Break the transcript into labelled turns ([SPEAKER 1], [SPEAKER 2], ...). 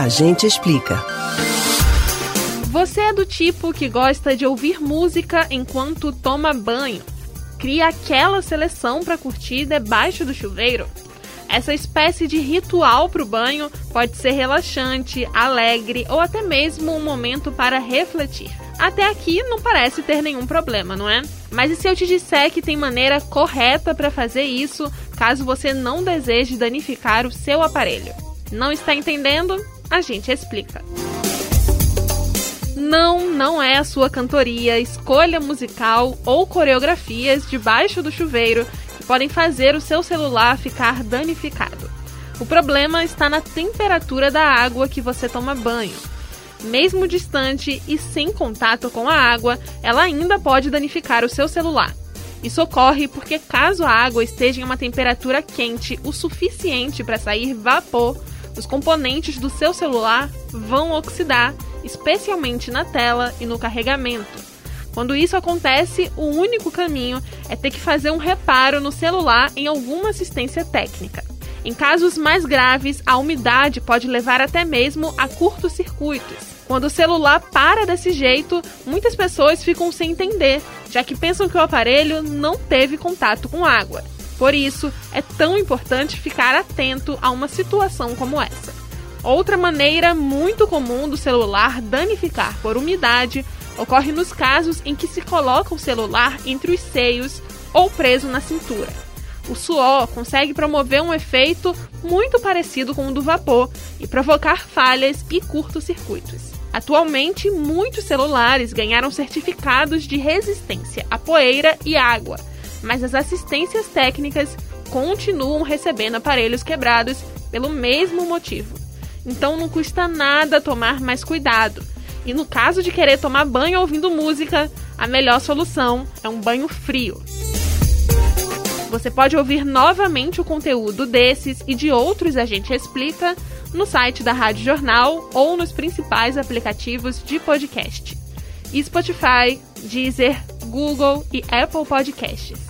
[SPEAKER 1] A gente explica.
[SPEAKER 2] Você é do tipo que gosta de ouvir música enquanto toma banho? Cria aquela seleção para curtir debaixo do chuveiro? Essa espécie de ritual para o banho pode ser relaxante, alegre ou até mesmo um momento para refletir. Até aqui não parece ter nenhum problema, não é? Mas e se eu te disser que tem maneira correta para fazer isso, caso você não deseje danificar o seu aparelho? Não está entendendo? A gente explica. Não, não é a sua cantoria, escolha musical ou coreografias debaixo do chuveiro podem fazer o seu celular ficar danificado. O problema está na temperatura da água que você toma banho. Mesmo distante e sem contato com a água, ela ainda pode danificar o seu celular. Isso ocorre porque, caso a água esteja em uma temperatura quente o suficiente para sair vapor, os componentes do seu celular vão oxidar, especialmente na tela e no carregamento. Quando isso acontece, o único caminho é ter que fazer um reparo no celular em alguma assistência técnica. Em casos mais graves, a umidade pode levar até mesmo a curtos-circuitos. Quando o celular para desse jeito, muitas pessoas ficam sem entender, já que pensam que o aparelho não teve contato com água. Por isso, é tão importante ficar atento a uma situação como essa. Outra maneira muito comum do celular danificar por umidade ocorre nos casos em que se coloca o celular entre os seios ou preso na cintura. O suor consegue promover um efeito muito parecido com o do vapor e provocar falhas e curtos-circuitos. Atualmente, muitos celulares ganharam certificados de resistência à poeira e água, mas as assistências técnicas continuam recebendo aparelhos quebrados pelo mesmo motivo. Então não custa nada tomar mais cuidado e no caso de querer tomar banho ouvindo música, a melhor solução é um banho frio. Você pode ouvir novamente o conteúdo desses e de outros A Gente Explica no site da Rádio Jornal ou nos principais aplicativos de podcast: Spotify, Deezer, Google e Apple Podcasts.